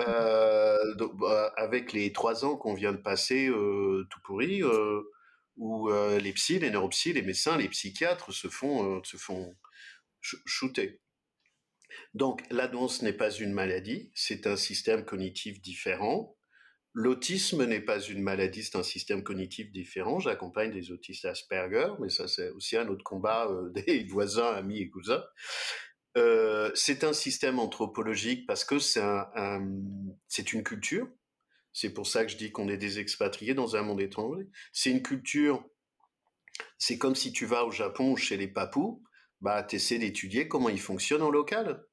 Euh, bah, avec les trois ans qu'on vient de passer euh, tout pourri, euh, où les psys, les neuropsys, les médecins, les psychiatres se font, se font shooter. Donc, la danse n'est pas une maladie, c'est un système cognitif différent. L'autisme n'est pas une maladie, c'est un système cognitif différent. J'accompagne des autistes Asperger, mais ça c'est aussi un autre combat euh, <laughs> des voisins, amis et cousins. Euh, c'est un système anthropologique parce que c'est une culture. C'est pour ça que je dis qu'on est des expatriés dans un monde étranger. C'est une culture. C'est comme si tu vas au Japon chez les Papous bah, tu essaies d'étudier comment ils fonctionnent en local.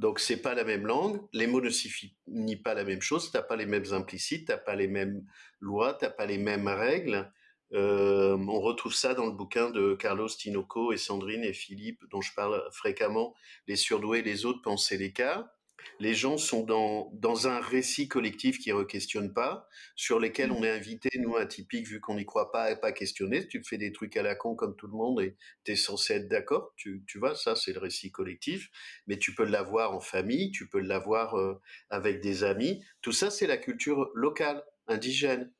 Donc, c'est pas la même langue, les mots ne signifient pas la même chose, t'as pas les mêmes implicites, t'as pas les mêmes lois, t'as pas les mêmes règles. Euh, on retrouve ça dans le bouquin de Carlos Tinoco et Sandrine et Philippe, dont je parle fréquemment, Les surdoués, les autres, penser les cas. Les gens sont dans, dans un récit collectif qui ne re-questionne pas, sur lesquels on est invité, nous, atypiques, vu qu'on n'y croit pas, à pas questionner. Tu fais des trucs à la con comme tout le monde et tu es censé être d'accord. Tu, tu vois, ça, c'est le récit collectif. Mais tu peux l'avoir en famille, tu peux l'avoir euh, avec des amis. Tout ça, c'est la culture locale, indigène.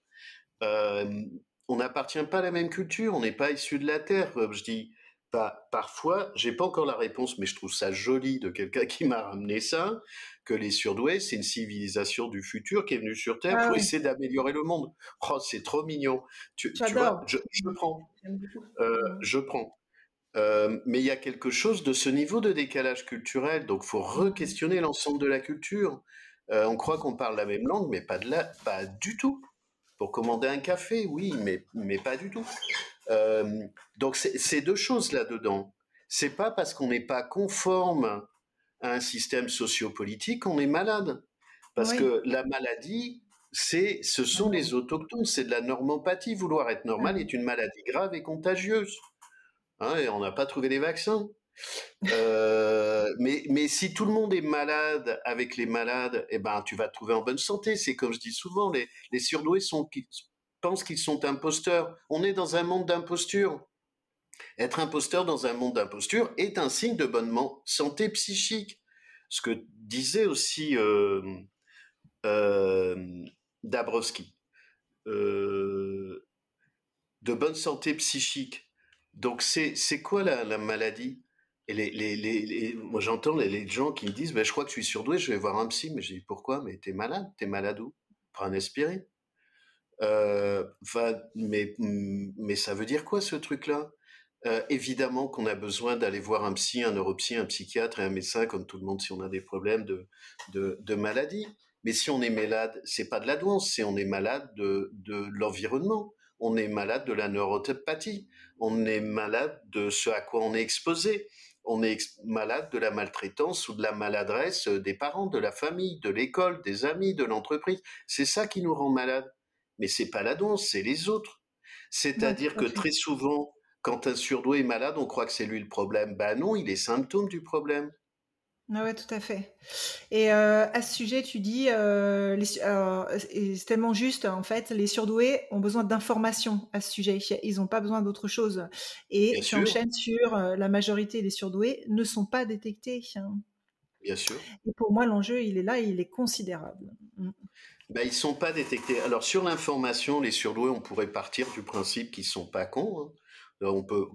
Euh, on n'appartient pas à la même culture, on n'est pas issu de la terre. Je dis, bah, parfois, j'ai pas encore la réponse, mais je trouve ça joli de quelqu'un qui m'a ramené ça, que les surdoués, c'est une civilisation du futur qui est venue sur Terre ah pour essayer d'améliorer le monde. Oh, c'est trop mignon. Tu, vois, je, prends. Euh, je prends. Euh, mais il y a quelque chose de ce niveau de décalage culturel, donc faut re-questionner l'ensemble de la culture. Euh, on croit qu'on parle la même langue, mais pas de la, pas du tout. Pour commander un café, oui, mais, mais pas du tout. Euh, donc c'est deux choses là-dedans. C'est pas parce qu'on n'est pas conforme à un système sociopolitique qu'on est malade. Parce que la maladie, c'est, ce sont les autochtones, c'est de la normopathie. Vouloir être normal est une maladie grave et contagieuse. Hein, et on n'a pas trouvé les vaccins. Euh, mais, mais si tout le monde est malade avec les malades, eh ben, tu vas te trouver en bonne santé. C'est comme je dis souvent, les, les surdoués pensent qu'ils sont imposteurs. On est dans un monde d'imposture. Être imposteur dans un monde d'imposture est un signe de bonne santé psychique. Ce que disait aussi euh, euh, Dabrowski. De bonne santé psychique. Donc c'est quoi la, maladie? Et les, les, moi j'entends les, gens qui me disent ben, je crois que je suis surdoué, je vais voir un psy. Mais je dis pourquoi? Mais t'es malade, t'es malade où? Prends un aspirine. Euh, mais, mais ça veut dire quoi ce truc-là? Euh, Évidemment qu'on a besoin d'aller voir un psy, un neuropsy, un psychiatre et un médecin, comme tout le monde, si on a des problèmes de, de, de maladie. Mais si on est malade, c'est pas de la douance, c'est on est malade de, de l'environnement. On est malade de la neuropathie. On est malade de ce à quoi on est exposé. On est malade de la maltraitance ou de la maladresse des parents, de la famille, de l'école, des amis, de l'entreprise. C'est ça qui nous rend malades mais c'est pas la danse, c'est les autres. C'est-à-dire que très souvent, quand un surdoué est malade, on croit que c'est lui le problème. Ben non, il est symptôme du problème. Ah ouais, tout à fait. Et euh, à ce sujet, tu dis, euh, c'est tellement juste, en fait, les surdoués ont besoin d'informations à ce sujet. Ils n'ont pas besoin d'autre chose. Et tu enchaînes sur euh, la majorité des surdoués ne sont pas détectés. Bien sûr. Et pour moi, l'enjeu, il est là, il est considérable. Ben, ils sont pas détectés. Alors sur l'information, les surdoués, on pourrait partir du principe qu'ils sont pas cons. Hein. On peut,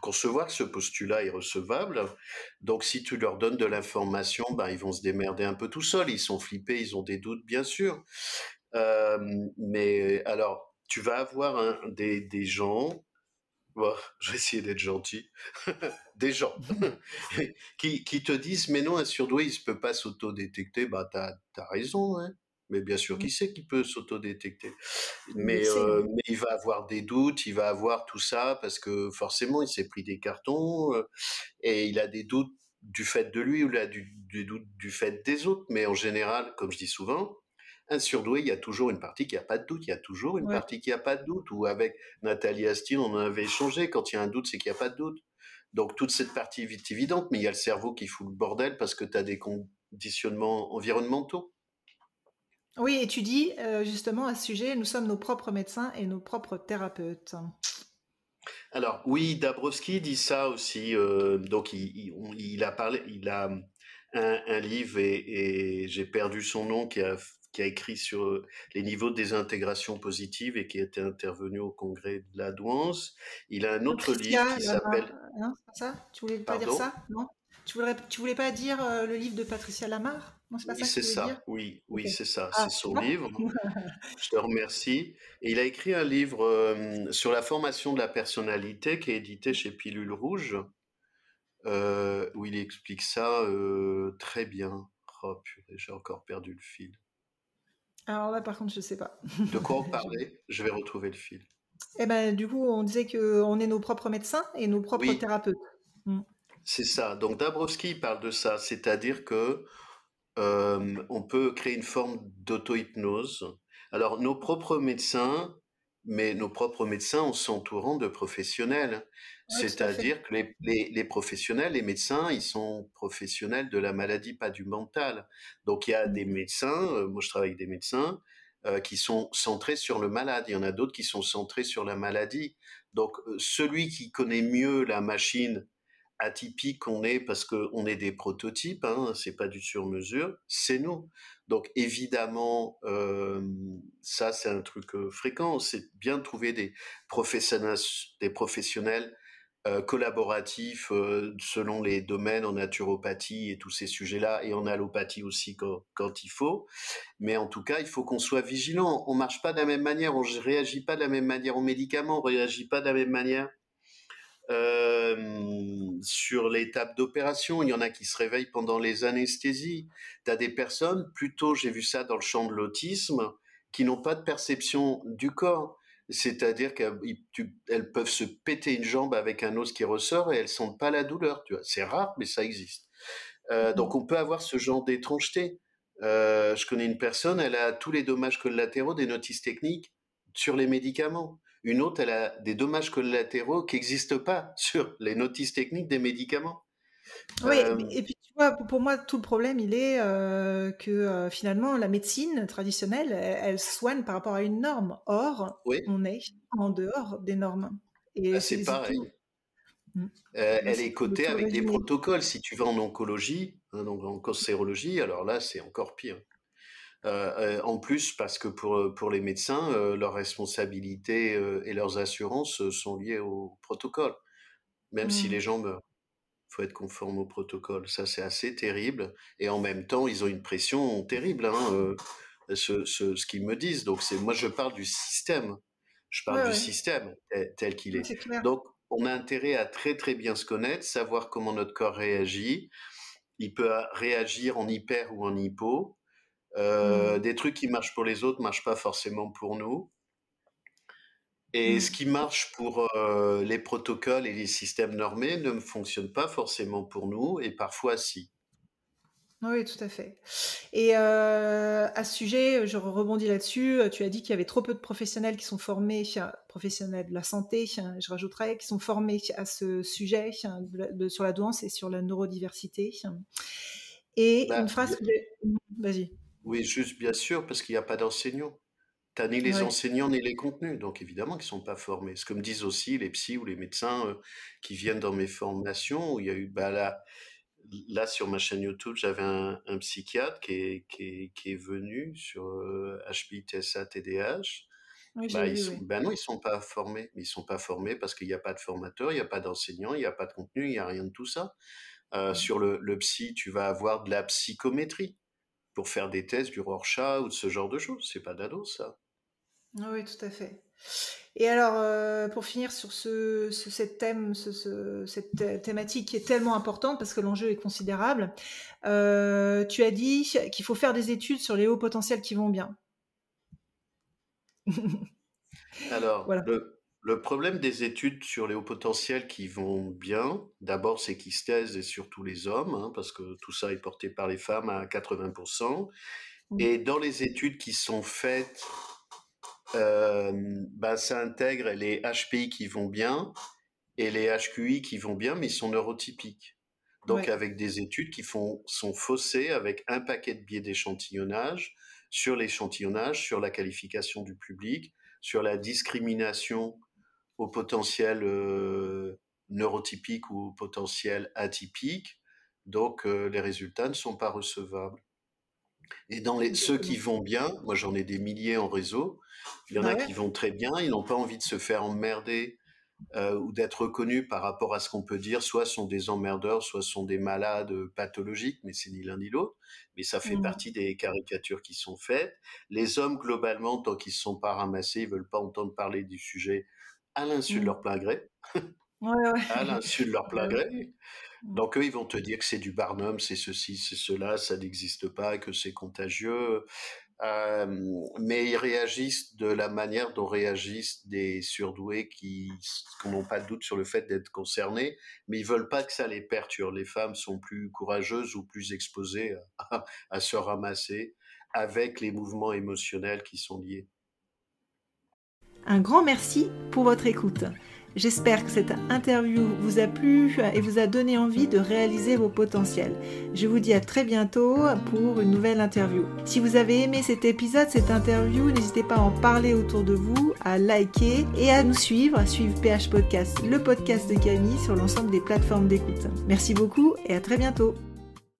concevoir que ce postulat est recevable. Donc, si tu leur donnes de l'information, ben, ils vont se démerder un peu tout seuls. Ils sont flippés, ils ont des doutes, bien sûr. Euh, mais alors, tu vas avoir des, gens, <laughs> je vais essayer d'être gentil, <laughs> des gens <laughs> qui, te disent, mais non, un surdoué, il ne peut pas s'auto-détecter. Bah, tu as, raison. Hein. Mais bien sûr, qui mmh. sait qu'il peut s'autodétecter? Mais, euh, mais il va avoir des doutes, il va avoir tout ça parce que forcément, il s'est pris des cartons euh, et il a des doutes du fait de lui ou il a du, des doutes du fait des autres. Mais en général, comme je dis souvent, un surdoué, il y a toujours une partie qui a pas de doute, il y a toujours une partie qui a pas de doute. Ou avec Nathalie Astine, on en avait échangé. Quand il y a un doute, c'est qu'il n'y a pas de doute. Donc toute cette partie est évidente, mais il y a le cerveau qui fout le bordel parce que tu as des conditionnements environnementaux. Oui, et tu dis euh, justement à ce sujet, nous sommes nos propres médecins et nos propres thérapeutes. Alors oui, Dabrowski dit ça aussi. Euh, donc il, a parlé, il a un, livre et, j'ai perdu son nom qui a, qui a écrit sur les niveaux de désintégration positive et qui était intervenu au congrès de la Douance. Il a un autre livre qui s'appelle. Non, c'est pas ça? Tu voulais pas dire ça? Non? Tu voulais, tu voulais pas dire euh, le livre de Patricia Lamar Non, c'est pas oui, ça. C'est ça. Oui, oui, c'est ça. Ah, c'est son livre. Je te remercie. Et il a écrit un livre euh, sur la formation de la personnalité qui est édité chez Pilule Rouge, euh, où il explique ça très bien. Oh j'ai encore perdu le fil. Alors là, par contre, je sais pas. de quoi on <laughs> parlait? Je vais retrouver le fil. Eh ben, du coup, on disait qu'on est nos propres médecins et nos propres thérapeutes. Mm. C'est ça. Donc Dabrowski parle de ça, c'est-à-dire que euh, on peut créer une forme d'auto-hypnose. Alors nos propres médecins, mais nos propres médecins en s'entourant de professionnels. C'est-à-dire que les, professionnels, les médecins, ils sont professionnels de la maladie, pas du mental. Donc il y a des mmh. médecins, euh, moi je travaille avec des médecins, euh, qui sont centrés sur le malade. Il y en a d'autres qui sont centrés sur la maladie. Donc euh, celui qui connaît mieux la machine atypique qu'on est parce qu'on est des prototypes, hein, c'est pas du sur-mesure, c'est nous. Donc évidemment, ça c'est un truc fréquent, c'est bien de trouver des professionnels, collaboratifs selon les domaines en naturopathie et tous ces sujets-là, et en allopathie aussi quand, quand, il faut. Mais en tout cas, il faut qu'on soit vigilant. On marche pas de la même manière, on réagit pas de la même manière aux médicaments, on réagit pas de la même manière euh, sur l'étape d'opération, il y en a qui se réveillent pendant les anesthésies. Tu as des personnes, plutôt j'ai vu ça dans le champ de l'autisme, qui n'ont pas de perception du corps. C'est-à-dire qu'elles peuvent se péter une jambe avec un os qui ressort et elles sentent pas la douleur. Tu vois, c'est rare, mais ça existe. Euh, donc on peut avoir ce genre d'étrangeté. Euh, je connais une personne, elle a tous les dommages collatéraux des notices techniques sur les médicaments. Une autre, elle a des dommages collatéraux qui n'existent pas <laughs> sur les notices techniques des médicaments. Oui, euh, et puis tu vois, pour moi, tout le problème, il est euh, que euh, finalement, la médecine traditionnelle, elle, soigne par rapport à une norme. Or, on est en dehors des normes. Et bah, c'est pareil. Mmh. elle est cotée avec des protocoles. Si tu vas en oncologie, hein, donc en cancérologie, alors là, c'est encore pire. Euh, euh, en plus, parce que pour, euh, pour les médecins, leurs responsabilités et leurs assurances sont liées au protocole. Même si les mmh. gens meurent, il faut être conforme au protocole. Ça, c'est assez terrible. Et en même temps, ils ont une pression terrible, hein, ce, ce, qu'ils me disent. Donc, c'est moi, je parle du système. Je parle du système tel, qu'il est. Donc, on a intérêt à très très bien se connaître, savoir comment notre corps réagit. Il peut réagir en hyper ou en hypo. Euh, mmh. Des trucs qui marchent pour les autres marchent pas forcément pour nous. Et mmh. ce qui marche pour euh, les protocoles et les systèmes normés ne fonctionne pas forcément pour nous, et parfois si. Oui, tout à fait. Et euh, à ce sujet, je rebondis là-dessus. Tu as dit qu'il y avait trop peu de professionnels qui sont formés, professionnels de la santé, je rajouterais, qui sont formés à ce sujet sur la douance et sur la neurodiversité. Et bah, une phrase que Vas-y. Oui, juste bien sûr, parce qu'il n'y a pas d'enseignants. Tu n'as ni les enseignants ni les contenus, donc évidemment qu'ils ne sont pas formés. Ce que me disent aussi les psys ou les médecins euh, qui viennent dans mes formations, où il y a eu, bah là, là sur ma chaîne YouTube, j'avais un, psychiatre qui est, qui, qui est venu sur HPI, TSA, TDAH. Oui, bah, ils bah non, ils sont pas formés. Ils sont pas formés parce qu'il n'y a pas de formateur, il n'y a pas d'enseignant, il n'y a pas de contenu, il n'y a rien de tout ça. Euh, sur le, le psy, tu vas avoir de la psychométrie pour faire des tests du Rorschach ou de ce genre de choses. C'est pas d'ado, ça. Ah oui, tout à fait. Et alors, euh, pour finir sur ce, cette thème, cette thématique qui est tellement importante parce que l'enjeu est considérable, euh, tu as dit qu'il faut faire des études sur les hauts potentiels qui vont bien. <laughs> alors, voilà. Le problème des études sur les hauts potentiels qui vont bien, d'abord, c'est qu'ils se taisent et surtout les hommes, hein, parce que tout ça est porté par les femmes à 80%. Et dans les études qui sont faites, euh, bah, ça intègre les HPI qui vont bien et les HQI qui vont bien, mais ils sont neurotypiques. Donc avec des études qui font, sont faussées avec un paquet de biais d'échantillonnage sur l'échantillonnage, sur la qualification du public, sur la discrimination au potentiel euh, neurotypique ou au potentiel atypique. Donc, euh, les résultats ne sont pas recevables. Et dans les, ceux qui vont bien, moi j'en ai des milliers en réseau, il y en a qui vont très bien, ils n'ont pas envie de se faire emmerder euh, ou d'être reconnus par rapport à ce qu'on peut dire, soit sont des emmerdeurs, soit sont des malades pathologiques, mais c'est ni l'un ni l'autre. Mais ça fait mmh. partie des caricatures qui sont faites. Les hommes, globalement, tant qu'ils ne sont pas ramassés, ils veulent pas entendre parler du sujet à l'insu de mmh. leur plein gré. <laughs> À l'insu de leur plein gré. Mmh. Donc eux, ils vont te dire que c'est du Barnum, c'est ceci, c'est cela, ça n'existe pas, que c'est contagieux. mais ils réagissent de la manière dont réagissent des surdoués qui n'ont pas de doute sur le fait d'être concernés, mais ils veulent pas que ça les perturbe. Les femmes sont plus courageuses ou plus exposées à <laughs> se ramasser avec les mouvements émotionnels qui sont liés. Un grand merci pour votre écoute. J'espère que cette interview vous a plu et vous a donné envie de réaliser vos potentiels. Je vous dis à très bientôt pour une nouvelle interview. Si vous avez aimé cet épisode, cette interview, n'hésitez pas à en parler autour de vous, à liker et à nous suivre, à suivre PH Podcast, le podcast de Camille sur l'ensemble des plateformes d'écoute. Merci beaucoup et à très bientôt.